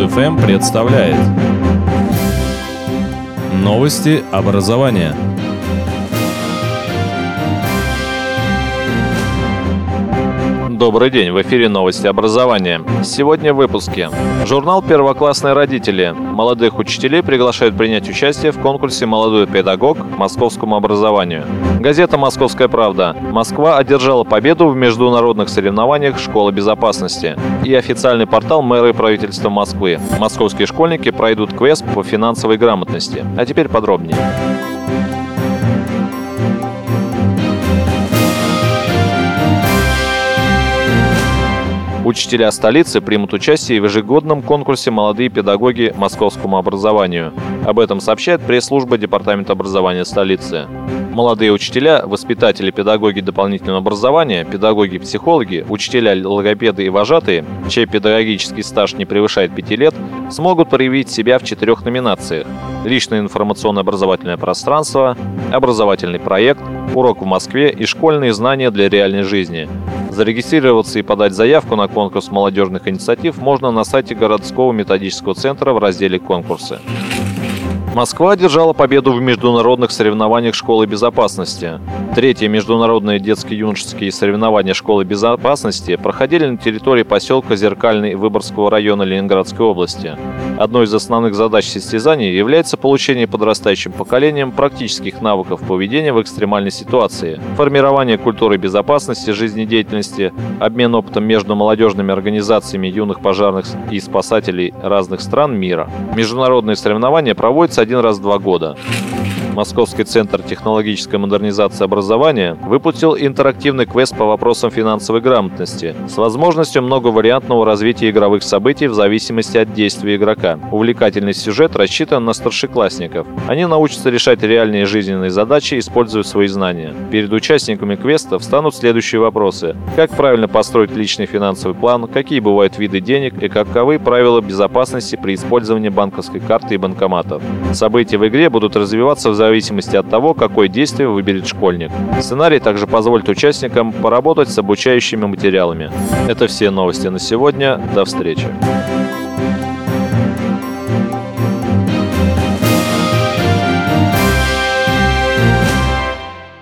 Муд-ФМ представляет. Новости образования – Добрый день, в эфире новости образования. Сегодня в выпуске. Журнал «Первоклассные родители». Молодых учителей приглашают принять участие в конкурсе «Молодой педагог» московскому образованию. Газета «Московская правда». Москва одержала победу в международных соревнованиях школы безопасности. И официальный портал мэра и правительства Москвы. Московские школьники пройдут квест по финансовой грамотности. А теперь подробнее. Учителя столицы примут участие в ежегодном конкурсе «Молодые педагоги московскому образованию». Об этом сообщает пресс-служба Департамента образования столицы. Молодые учителя, воспитатели, педагоги дополнительного образования, педагоги-психологи, учителя, логопеды и вожатые, чей педагогический стаж не превышает 5 лет, смогут проявить себя в четырех номинациях – личное информационно-образовательное пространство, образовательный проект, урок в Москве и школьные знания для реальной жизни – Зарегистрироваться и подать заявку на конкурс молодежных инициатив можно на сайте городского методического центра в разделе «Конкурсы». Москва одержала победу в международных соревнованиях школы безопасности. Третьи международные детско-юношеские соревнования школы безопасности проходили на территории поселка Зеркальный Выборгского района Ленинградской области. Одной из основных задач состязаний является получение подрастающим поколением практических навыков поведения в экстремальной ситуации, формирование культуры безопасности жизнедеятельности, обмен опытом между молодежными организациями юных пожарных и спасателей разных стран мира. Международные соревнования проводятся один раз в два года. Московский центр технологической модернизации образования выпустил интерактивный квест по вопросам финансовой грамотности с возможностью многовариантного развития игровых событий в зависимости от действия игрока. Увлекательный сюжет рассчитан на старшеклассников. Они научатся решать реальные жизненные задачи, используя свои знания. Перед участниками квеста встанут следующие вопросы. Как правильно построить личный финансовый план, какие бывают виды денег и каковы правила безопасности при использовании банковской карты и банкоматов. События в игре будут развиваться в зависимости от того, какое действие выберет школьник. Сценарий также позволит участникам поработать с обучающими материалами. Это все новости на сегодня. До встречи.